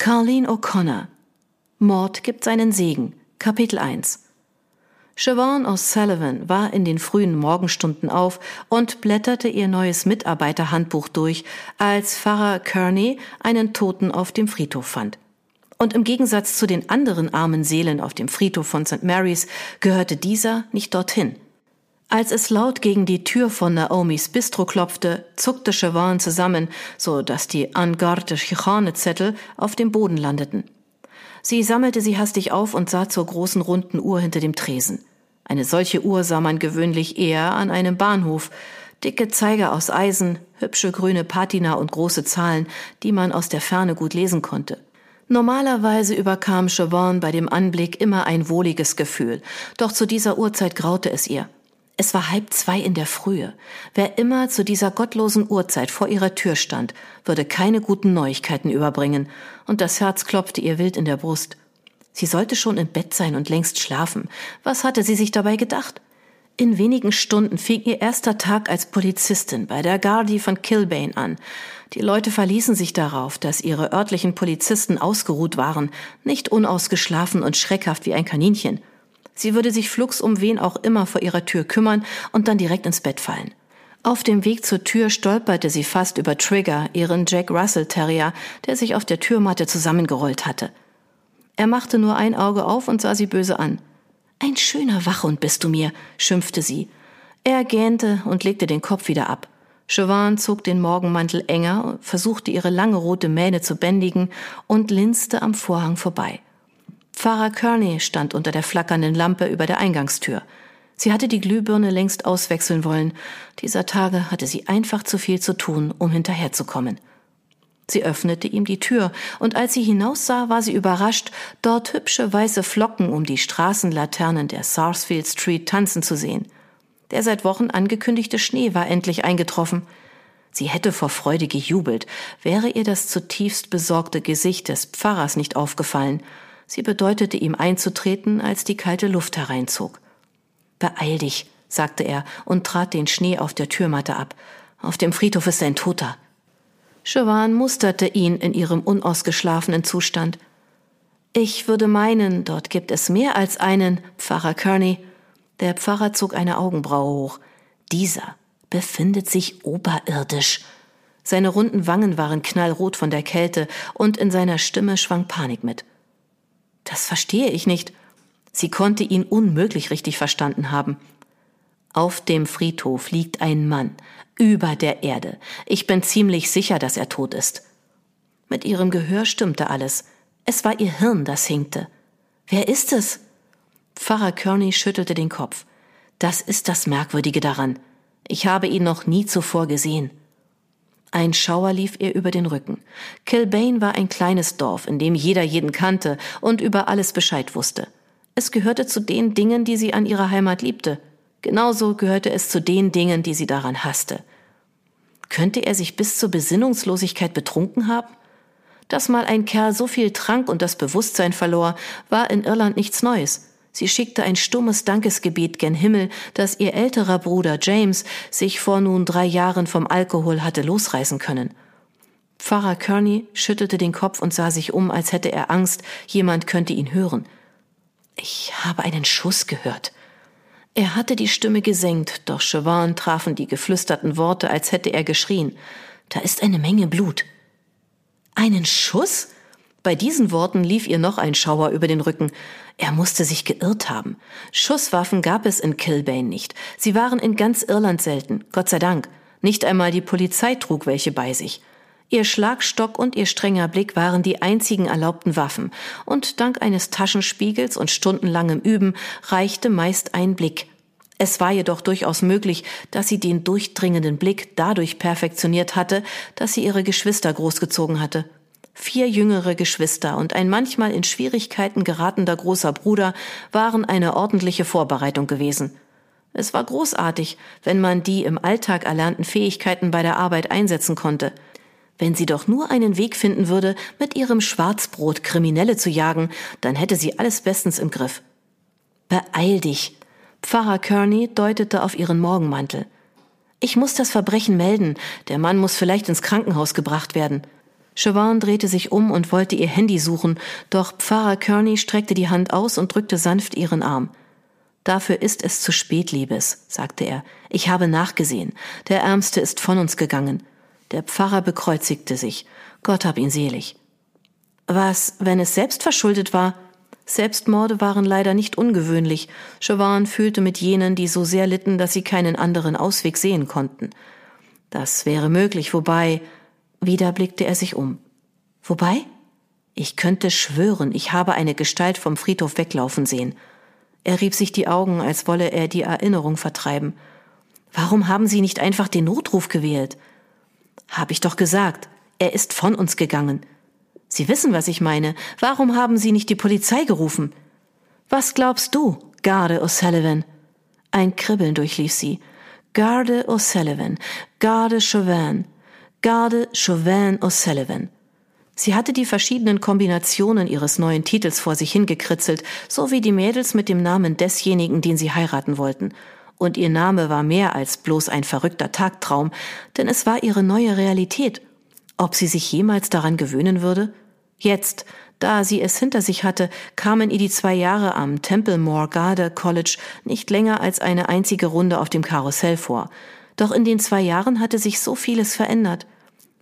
Carleen O'Connor. Mord gibt seinen Segen. Kapitel 1. Siobhan O'Sullivan war in den frühen Morgenstunden auf und blätterte ihr neues Mitarbeiterhandbuch durch, als Pfarrer Kearney einen Toten auf dem Friedhof fand. Und im Gegensatz zu den anderen armen Seelen auf dem Friedhof von St. Mary's gehörte dieser nicht dorthin. Als es laut gegen die Tür von Naomis Bistro klopfte, zuckte Siobhan zusammen, so dass die Angarde Chicane-Zettel auf dem Boden landeten. Sie sammelte sie hastig auf und sah zur großen runden Uhr hinter dem Tresen. Eine solche Uhr sah man gewöhnlich eher an einem Bahnhof. Dicke Zeiger aus Eisen, hübsche grüne Patina und große Zahlen, die man aus der Ferne gut lesen konnte. Normalerweise überkam Siobhan bei dem Anblick immer ein wohliges Gefühl, doch zu dieser Uhrzeit graute es ihr. Es war halb zwei in der Frühe. Wer immer zu dieser gottlosen Uhrzeit vor ihrer Tür stand, würde keine guten Neuigkeiten überbringen, und das Herz klopfte ihr wild in der Brust. Sie sollte schon im Bett sein und längst schlafen. Was hatte sie sich dabei gedacht? In wenigen Stunden fing ihr erster Tag als Polizistin bei der Gardi von Kilbane an. Die Leute verließen sich darauf, dass ihre örtlichen Polizisten ausgeruht waren, nicht unausgeschlafen und schreckhaft wie ein Kaninchen. Sie würde sich flugs um wen auch immer vor ihrer Tür kümmern und dann direkt ins Bett fallen. Auf dem Weg zur Tür stolperte sie fast über Trigger, ihren Jack Russell Terrier, der sich auf der Türmatte zusammengerollt hatte. Er machte nur ein Auge auf und sah sie böse an. Ein schöner Wachhund bist du mir, schimpfte sie. Er gähnte und legte den Kopf wieder ab. Siobhan zog den Morgenmantel enger, versuchte ihre lange rote Mähne zu bändigen und linste am Vorhang vorbei. Pfarrer Kearney stand unter der flackernden Lampe über der Eingangstür. Sie hatte die Glühbirne längst auswechseln wollen. Dieser Tage hatte sie einfach zu viel zu tun, um hinterherzukommen. Sie öffnete ihm die Tür, und als sie hinaussah, war sie überrascht, dort hübsche weiße Flocken um die Straßenlaternen der Sarsfield Street tanzen zu sehen. Der seit Wochen angekündigte Schnee war endlich eingetroffen. Sie hätte vor Freude gejubelt, wäre ihr das zutiefst besorgte Gesicht des Pfarrers nicht aufgefallen. Sie bedeutete ihm einzutreten, als die kalte Luft hereinzog. Beeil dich, sagte er und trat den Schnee auf der Türmatte ab. Auf dem Friedhof ist ein Toter. Siobhan musterte ihn in ihrem unausgeschlafenen Zustand. Ich würde meinen, dort gibt es mehr als einen, Pfarrer Kearney. Der Pfarrer zog eine Augenbraue hoch. Dieser befindet sich oberirdisch. Seine runden Wangen waren knallrot von der Kälte und in seiner Stimme schwang Panik mit. Das verstehe ich nicht. Sie konnte ihn unmöglich richtig verstanden haben. Auf dem Friedhof liegt ein Mann, über der Erde. Ich bin ziemlich sicher, dass er tot ist. Mit ihrem Gehör stimmte alles. Es war ihr Hirn, das hinkte. Wer ist es? Pfarrer Kearney schüttelte den Kopf. Das ist das Merkwürdige daran. Ich habe ihn noch nie zuvor gesehen. Ein Schauer lief ihr über den Rücken. Kilbane war ein kleines Dorf, in dem jeder jeden kannte und über alles Bescheid wusste. Es gehörte zu den Dingen, die sie an ihrer Heimat liebte. Genauso gehörte es zu den Dingen, die sie daran hasste. Könnte er sich bis zur Besinnungslosigkeit betrunken haben? Dass mal ein Kerl so viel trank und das Bewusstsein verlor, war in Irland nichts Neues. Sie schickte ein stummes Dankesgebet gen Himmel, dass ihr älterer Bruder James sich vor nun drei Jahren vom Alkohol hatte losreißen können. Pfarrer Kearney schüttelte den Kopf und sah sich um, als hätte er Angst, jemand könnte ihn hören. Ich habe einen Schuss gehört. Er hatte die Stimme gesenkt, doch Siobhan trafen die geflüsterten Worte, als hätte er geschrien. Da ist eine Menge Blut. Einen Schuss? Bei diesen Worten lief ihr noch ein Schauer über den Rücken. Er musste sich geirrt haben. Schusswaffen gab es in Kilbane nicht. Sie waren in ganz Irland selten, Gott sei Dank. Nicht einmal die Polizei trug welche bei sich. Ihr Schlagstock und ihr strenger Blick waren die einzigen erlaubten Waffen, und dank eines Taschenspiegels und stundenlangem Üben reichte meist ein Blick. Es war jedoch durchaus möglich, dass sie den durchdringenden Blick dadurch perfektioniert hatte, dass sie ihre Geschwister großgezogen hatte Vier jüngere Geschwister und ein manchmal in Schwierigkeiten geratender großer Bruder waren eine ordentliche Vorbereitung gewesen. Es war großartig, wenn man die im Alltag erlernten Fähigkeiten bei der Arbeit einsetzen konnte. Wenn sie doch nur einen Weg finden würde, mit ihrem Schwarzbrot Kriminelle zu jagen, dann hätte sie alles bestens im Griff. Beeil dich! Pfarrer Kearney deutete auf ihren Morgenmantel. Ich muss das Verbrechen melden. Der Mann muss vielleicht ins Krankenhaus gebracht werden. Siobhan drehte sich um und wollte ihr Handy suchen, doch Pfarrer Kearney streckte die Hand aus und drückte sanft ihren Arm. Dafür ist es zu spät, Liebes, sagte er. Ich habe nachgesehen. Der Ärmste ist von uns gegangen. Der Pfarrer bekreuzigte sich. Gott hab ihn selig. Was, wenn es selbst verschuldet war? Selbstmorde waren leider nicht ungewöhnlich. Chauvin fühlte mit jenen, die so sehr litten, dass sie keinen anderen Ausweg sehen konnten. Das wäre möglich, wobei. Wieder blickte er sich um. Wobei? Ich könnte schwören, ich habe eine Gestalt vom Friedhof weglaufen sehen. Er rieb sich die Augen, als wolle er die Erinnerung vertreiben. Warum haben Sie nicht einfach den Notruf gewählt? Hab ich doch gesagt. Er ist von uns gegangen. Sie wissen, was ich meine. Warum haben Sie nicht die Polizei gerufen? Was glaubst du, Garde O'Sullivan? Ein Kribbeln durchlief sie. Garde O'Sullivan, Garde Chauvin, Garde Chauvin O'Sullivan. Sie hatte die verschiedenen Kombinationen ihres neuen Titels vor sich hingekritzelt, so wie die Mädels mit dem Namen desjenigen, den sie heiraten wollten. Und ihr Name war mehr als bloß ein verrückter Tagtraum, denn es war ihre neue Realität. Ob sie sich jemals daran gewöhnen würde? Jetzt, da sie es hinter sich hatte, kamen ihr die zwei Jahre am Templemore Garde College nicht länger als eine einzige Runde auf dem Karussell vor. Doch in den zwei Jahren hatte sich so vieles verändert.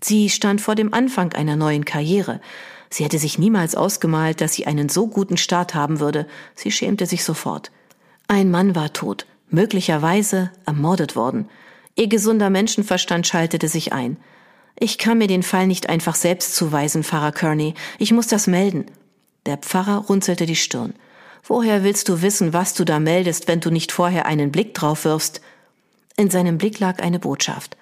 Sie stand vor dem Anfang einer neuen Karriere. Sie hätte sich niemals ausgemalt, dass sie einen so guten Start haben würde. Sie schämte sich sofort. Ein Mann war tot, möglicherweise ermordet worden. Ihr gesunder Menschenverstand schaltete sich ein. Ich kann mir den Fall nicht einfach selbst zuweisen, Pfarrer Kearney. Ich muss das melden. Der Pfarrer runzelte die Stirn. Woher willst du wissen, was du da meldest, wenn du nicht vorher einen Blick drauf wirfst? In seinem Blick lag eine Botschaft.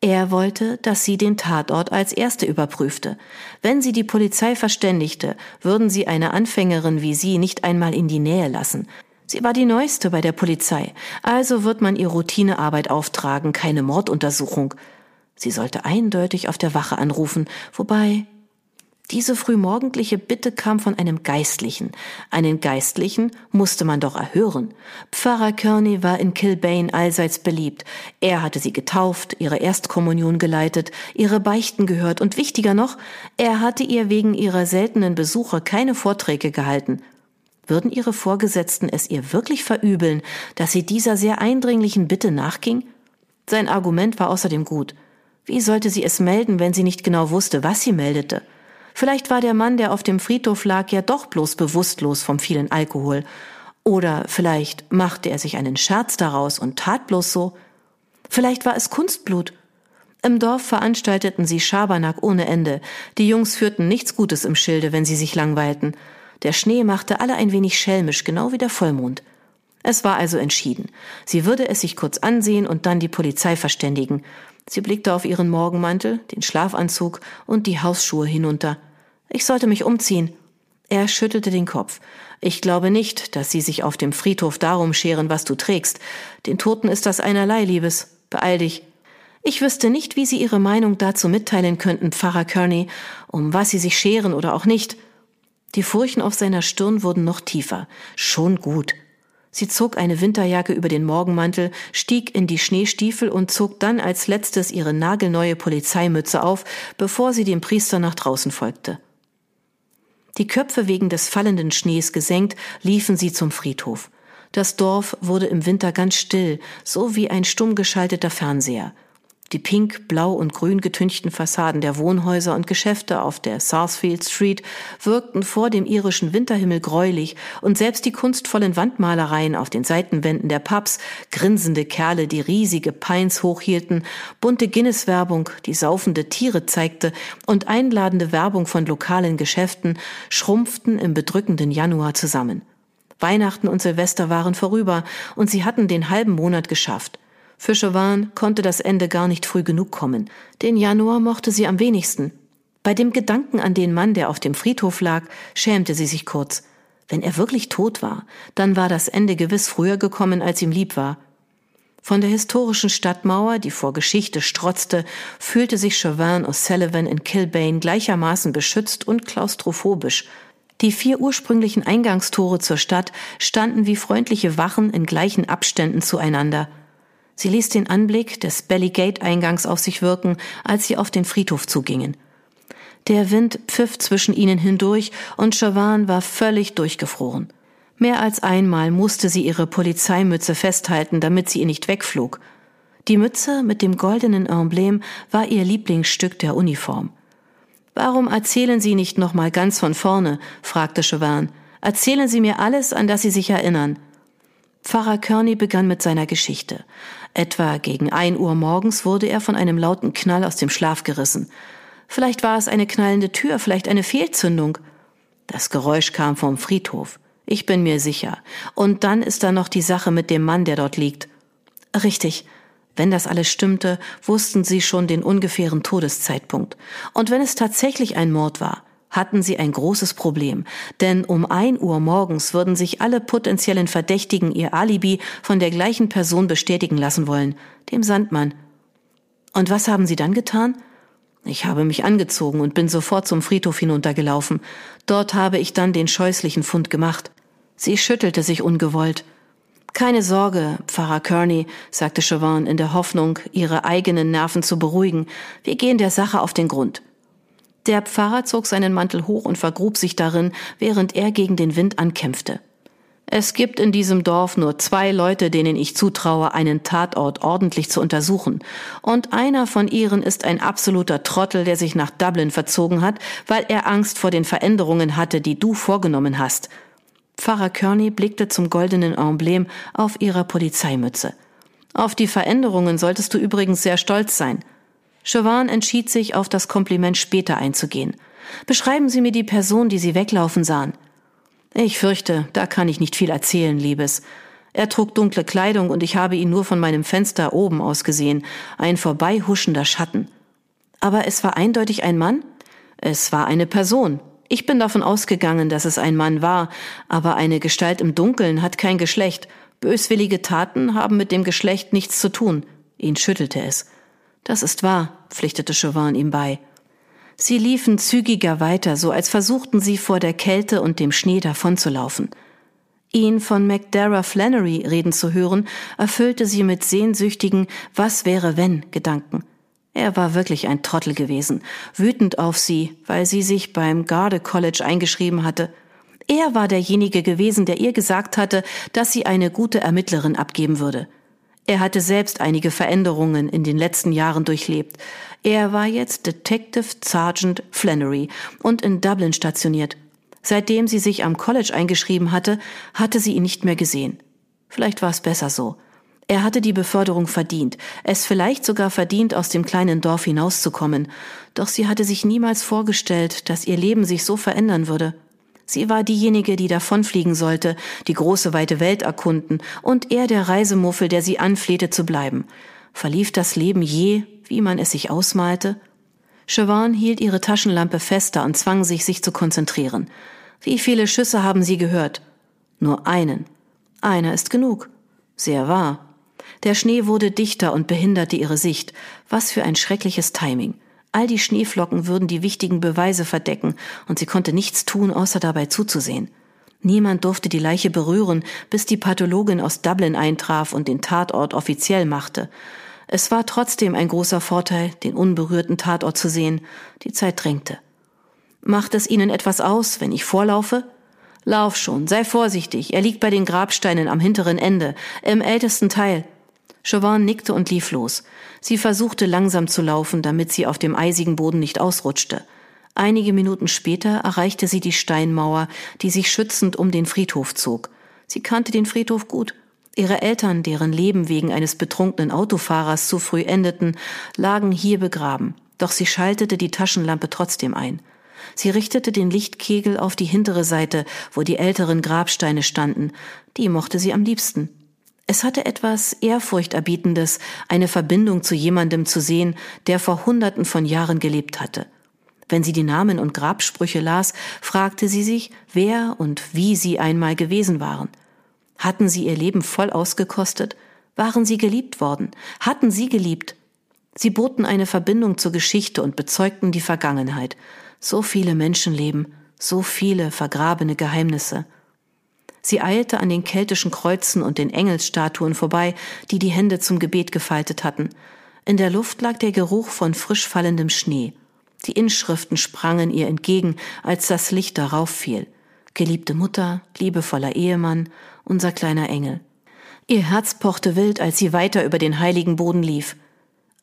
Er wollte, dass sie den Tatort als erste überprüfte. Wenn sie die Polizei verständigte, würden sie eine Anfängerin wie sie nicht einmal in die Nähe lassen. Sie war die Neueste bei der Polizei, also wird man ihr Routinearbeit auftragen, keine Morduntersuchung. Sie sollte eindeutig auf der Wache anrufen, wobei diese frühmorgendliche Bitte kam von einem Geistlichen. Einen Geistlichen musste man doch erhören. Pfarrer Kearney war in Kilbane allseits beliebt. Er hatte sie getauft, ihre Erstkommunion geleitet, ihre Beichten gehört und wichtiger noch, er hatte ihr wegen ihrer seltenen Besuche keine Vorträge gehalten. Würden ihre Vorgesetzten es ihr wirklich verübeln, dass sie dieser sehr eindringlichen Bitte nachging? Sein Argument war außerdem gut. Wie sollte sie es melden, wenn sie nicht genau wusste, was sie meldete? Vielleicht war der Mann, der auf dem Friedhof lag, ja doch bloß bewusstlos vom vielen Alkohol. Oder vielleicht machte er sich einen Scherz daraus und tat bloß so. Vielleicht war es Kunstblut. Im Dorf veranstalteten sie Schabernack ohne Ende. Die Jungs führten nichts Gutes im Schilde, wenn sie sich langweilten. Der Schnee machte alle ein wenig schelmisch, genau wie der Vollmond. Es war also entschieden. Sie würde es sich kurz ansehen und dann die Polizei verständigen. Sie blickte auf ihren Morgenmantel, den Schlafanzug und die Hausschuhe hinunter. Ich sollte mich umziehen. Er schüttelte den Kopf. Ich glaube nicht, dass Sie sich auf dem Friedhof darum scheren, was du trägst. Den Toten ist das einerlei, Liebes. Beeil dich. Ich wüsste nicht, wie Sie Ihre Meinung dazu mitteilen könnten, Pfarrer Kearney, um was Sie sich scheren oder auch nicht. Die Furchen auf seiner Stirn wurden noch tiefer. Schon gut. Sie zog eine Winterjacke über den Morgenmantel, stieg in die Schneestiefel und zog dann als letztes ihre nagelneue Polizeimütze auf, bevor sie dem Priester nach draußen folgte. Die Köpfe wegen des fallenden Schnees gesenkt, liefen sie zum Friedhof. Das Dorf wurde im Winter ganz still, so wie ein stumm geschalteter Fernseher. Die pink, blau und grün getünchten Fassaden der Wohnhäuser und Geschäfte auf der Southfield Street wirkten vor dem irischen Winterhimmel gräulich und selbst die kunstvollen Wandmalereien auf den Seitenwänden der Pubs, grinsende Kerle, die riesige Pines hochhielten, bunte Guinness-Werbung, die saufende Tiere zeigte und einladende Werbung von lokalen Geschäften schrumpften im bedrückenden Januar zusammen. Weihnachten und Silvester waren vorüber und sie hatten den halben Monat geschafft. Für Chauvin konnte das Ende gar nicht früh genug kommen. Den Januar mochte sie am wenigsten. Bei dem Gedanken an den Mann, der auf dem Friedhof lag, schämte sie sich kurz. Wenn er wirklich tot war, dann war das Ende gewiss früher gekommen, als ihm lieb war. Von der historischen Stadtmauer, die vor Geschichte strotzte, fühlte sich Chauvin O'Sullivan in Kilbane gleichermaßen beschützt und klaustrophobisch. Die vier ursprünglichen Eingangstore zur Stadt standen wie freundliche Wachen in gleichen Abständen zueinander – Sie ließ den Anblick des Bellygate-Eingangs auf sich wirken, als sie auf den Friedhof zugingen. Der Wind pfiff zwischen ihnen hindurch und Chavan war völlig durchgefroren. Mehr als einmal musste sie ihre Polizeimütze festhalten, damit sie ihr nicht wegflog. Die Mütze mit dem goldenen Emblem war ihr Lieblingsstück der Uniform. Warum erzählen Sie nicht noch mal ganz von vorne? fragte Chauvin. Erzählen Sie mir alles, an das Sie sich erinnern. Pfarrer Kearney begann mit seiner Geschichte. Etwa gegen ein Uhr morgens wurde er von einem lauten Knall aus dem Schlaf gerissen. Vielleicht war es eine knallende Tür, vielleicht eine Fehlzündung. Das Geräusch kam vom Friedhof. Ich bin mir sicher. Und dann ist da noch die Sache mit dem Mann, der dort liegt. Richtig. Wenn das alles stimmte, wussten sie schon den ungefähren Todeszeitpunkt. Und wenn es tatsächlich ein Mord war, hatten sie ein großes Problem, denn um ein Uhr morgens würden sich alle potenziellen Verdächtigen ihr Alibi von der gleichen Person bestätigen lassen wollen, dem Sandmann. Und was haben sie dann getan? Ich habe mich angezogen und bin sofort zum Friedhof hinuntergelaufen. Dort habe ich dann den scheußlichen Fund gemacht. Sie schüttelte sich ungewollt. Keine Sorge, Pfarrer Kearney, sagte Chauvin in der Hoffnung, ihre eigenen Nerven zu beruhigen. Wir gehen der Sache auf den Grund. Der Pfarrer zog seinen Mantel hoch und vergrub sich darin, während er gegen den Wind ankämpfte. Es gibt in diesem Dorf nur zwei Leute, denen ich zutraue, einen Tatort ordentlich zu untersuchen. Und einer von ihren ist ein absoluter Trottel, der sich nach Dublin verzogen hat, weil er Angst vor den Veränderungen hatte, die du vorgenommen hast. Pfarrer Kearney blickte zum goldenen Emblem auf ihrer Polizeimütze. Auf die Veränderungen solltest du übrigens sehr stolz sein. Chauvin entschied sich, auf das Kompliment später einzugehen. Beschreiben Sie mir die Person, die Sie weglaufen sahen. Ich fürchte, da kann ich nicht viel erzählen, Liebes. Er trug dunkle Kleidung und ich habe ihn nur von meinem Fenster oben aus gesehen, ein vorbeihuschender Schatten. Aber es war eindeutig ein Mann? Es war eine Person. Ich bin davon ausgegangen, dass es ein Mann war, aber eine Gestalt im Dunkeln hat kein Geschlecht. Böswillige Taten haben mit dem Geschlecht nichts zu tun. Ihn schüttelte es. Das ist wahr, pflichtete Chauvin ihm bei. Sie liefen zügiger weiter, so als versuchten sie vor der Kälte und dem Schnee davonzulaufen. Ihn von McDara Flannery reden zu hören, erfüllte sie mit sehnsüchtigen Was wäre wenn Gedanken. Er war wirklich ein Trottel gewesen, wütend auf sie, weil sie sich beim Garde College eingeschrieben hatte. Er war derjenige gewesen, der ihr gesagt hatte, dass sie eine gute Ermittlerin abgeben würde. Er hatte selbst einige Veränderungen in den letzten Jahren durchlebt. Er war jetzt Detective Sergeant Flannery und in Dublin stationiert. Seitdem sie sich am College eingeschrieben hatte, hatte sie ihn nicht mehr gesehen. Vielleicht war es besser so. Er hatte die Beförderung verdient, es vielleicht sogar verdient, aus dem kleinen Dorf hinauszukommen, doch sie hatte sich niemals vorgestellt, dass ihr Leben sich so verändern würde. Sie war diejenige, die davonfliegen sollte, die große weite Welt erkunden, und er der Reisemuffel, der sie anflehte zu bleiben. Verlief das Leben je, wie man es sich ausmalte? Siobhan hielt ihre Taschenlampe fester und zwang sich, sich zu konzentrieren. Wie viele Schüsse haben Sie gehört? Nur einen. Einer ist genug. Sehr wahr. Der Schnee wurde dichter und behinderte ihre Sicht. Was für ein schreckliches Timing. All die Schneeflocken würden die wichtigen Beweise verdecken, und sie konnte nichts tun, außer dabei zuzusehen. Niemand durfte die Leiche berühren, bis die Pathologin aus Dublin eintraf und den Tatort offiziell machte. Es war trotzdem ein großer Vorteil, den unberührten Tatort zu sehen. Die Zeit drängte. Macht es Ihnen etwas aus, wenn ich vorlaufe? Lauf schon, sei vorsichtig, er liegt bei den Grabsteinen am hinteren Ende, im ältesten Teil. Chauvin nickte und lief los. Sie versuchte langsam zu laufen, damit sie auf dem eisigen Boden nicht ausrutschte. Einige Minuten später erreichte sie die Steinmauer, die sich schützend um den Friedhof zog. Sie kannte den Friedhof gut. Ihre Eltern, deren Leben wegen eines betrunkenen Autofahrers zu früh endeten, lagen hier begraben. Doch sie schaltete die Taschenlampe trotzdem ein. Sie richtete den Lichtkegel auf die hintere Seite, wo die älteren Grabsteine standen. Die mochte sie am liebsten. Es hatte etwas Ehrfurchterbietendes, eine Verbindung zu jemandem zu sehen, der vor Hunderten von Jahren gelebt hatte. Wenn sie die Namen und Grabsprüche las, fragte sie sich, wer und wie sie einmal gewesen waren. Hatten sie ihr Leben voll ausgekostet? Waren sie geliebt worden? Hatten sie geliebt? Sie boten eine Verbindung zur Geschichte und bezeugten die Vergangenheit. So viele Menschenleben, so viele vergrabene Geheimnisse. Sie eilte an den keltischen Kreuzen und den Engelsstatuen vorbei, die die Hände zum Gebet gefaltet hatten. In der Luft lag der Geruch von frisch fallendem Schnee. Die Inschriften sprangen ihr entgegen, als das Licht darauf fiel. Geliebte Mutter, liebevoller Ehemann, unser kleiner Engel. Ihr Herz pochte wild, als sie weiter über den heiligen Boden lief.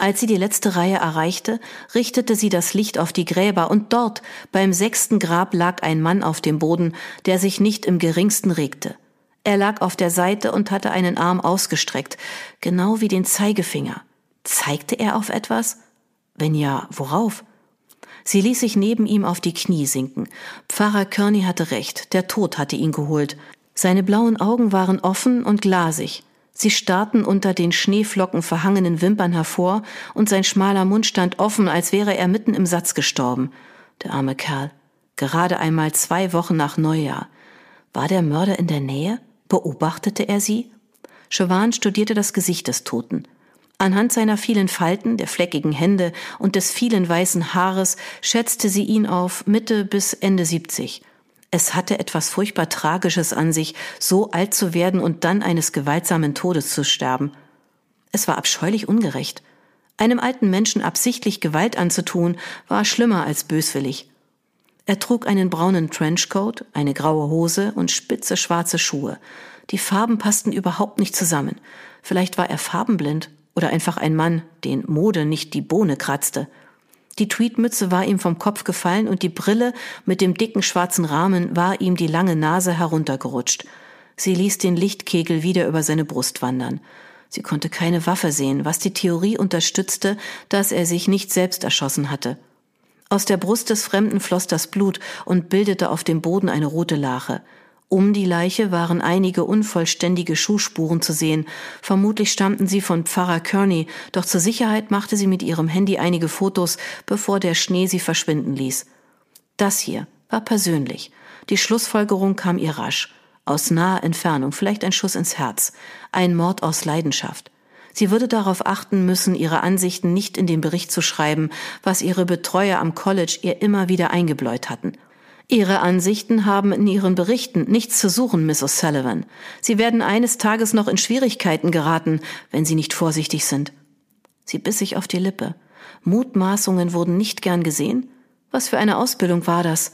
Als sie die letzte Reihe erreichte, richtete sie das Licht auf die Gräber, und dort, beim sechsten Grab, lag ein Mann auf dem Boden, der sich nicht im geringsten regte. Er lag auf der Seite und hatte einen Arm ausgestreckt, genau wie den Zeigefinger. Zeigte er auf etwas? Wenn ja, worauf? Sie ließ sich neben ihm auf die Knie sinken. Pfarrer Kearney hatte recht, der Tod hatte ihn geholt. Seine blauen Augen waren offen und glasig. Sie starrten unter den Schneeflocken verhangenen Wimpern hervor, und sein schmaler Mund stand offen, als wäre er mitten im Satz gestorben. Der arme Kerl. Gerade einmal zwei Wochen nach Neujahr. War der Mörder in der Nähe? Beobachtete er sie? Chauvin studierte das Gesicht des Toten. Anhand seiner vielen Falten, der fleckigen Hände und des vielen weißen Haares schätzte sie ihn auf Mitte bis Ende 70. Es hatte etwas furchtbar Tragisches an sich, so alt zu werden und dann eines gewaltsamen Todes zu sterben. Es war abscheulich ungerecht. Einem alten Menschen absichtlich Gewalt anzutun, war schlimmer als böswillig. Er trug einen braunen Trenchcoat, eine graue Hose und spitze schwarze Schuhe. Die Farben passten überhaupt nicht zusammen. Vielleicht war er farbenblind oder einfach ein Mann, den Mode nicht die Bohne kratzte. Die Tweedmütze war ihm vom Kopf gefallen und die Brille mit dem dicken schwarzen Rahmen war ihm die lange Nase heruntergerutscht. Sie ließ den Lichtkegel wieder über seine Brust wandern. Sie konnte keine Waffe sehen, was die Theorie unterstützte, dass er sich nicht selbst erschossen hatte. Aus der Brust des Fremden floss das Blut und bildete auf dem Boden eine rote Lache. Um die Leiche waren einige unvollständige Schuhspuren zu sehen. Vermutlich stammten sie von Pfarrer Kearney, doch zur Sicherheit machte sie mit ihrem Handy einige Fotos, bevor der Schnee sie verschwinden ließ. Das hier war persönlich. Die Schlussfolgerung kam ihr rasch. Aus naher Entfernung, vielleicht ein Schuss ins Herz. Ein Mord aus Leidenschaft. Sie würde darauf achten müssen, ihre Ansichten nicht in den Bericht zu schreiben, was ihre Betreuer am College ihr immer wieder eingebläut hatten. Ihre Ansichten haben in Ihren Berichten nichts zu suchen, Miss O'Sullivan. Sie werden eines Tages noch in Schwierigkeiten geraten, wenn Sie nicht vorsichtig sind. Sie biss sich auf die Lippe. Mutmaßungen wurden nicht gern gesehen. Was für eine Ausbildung war das?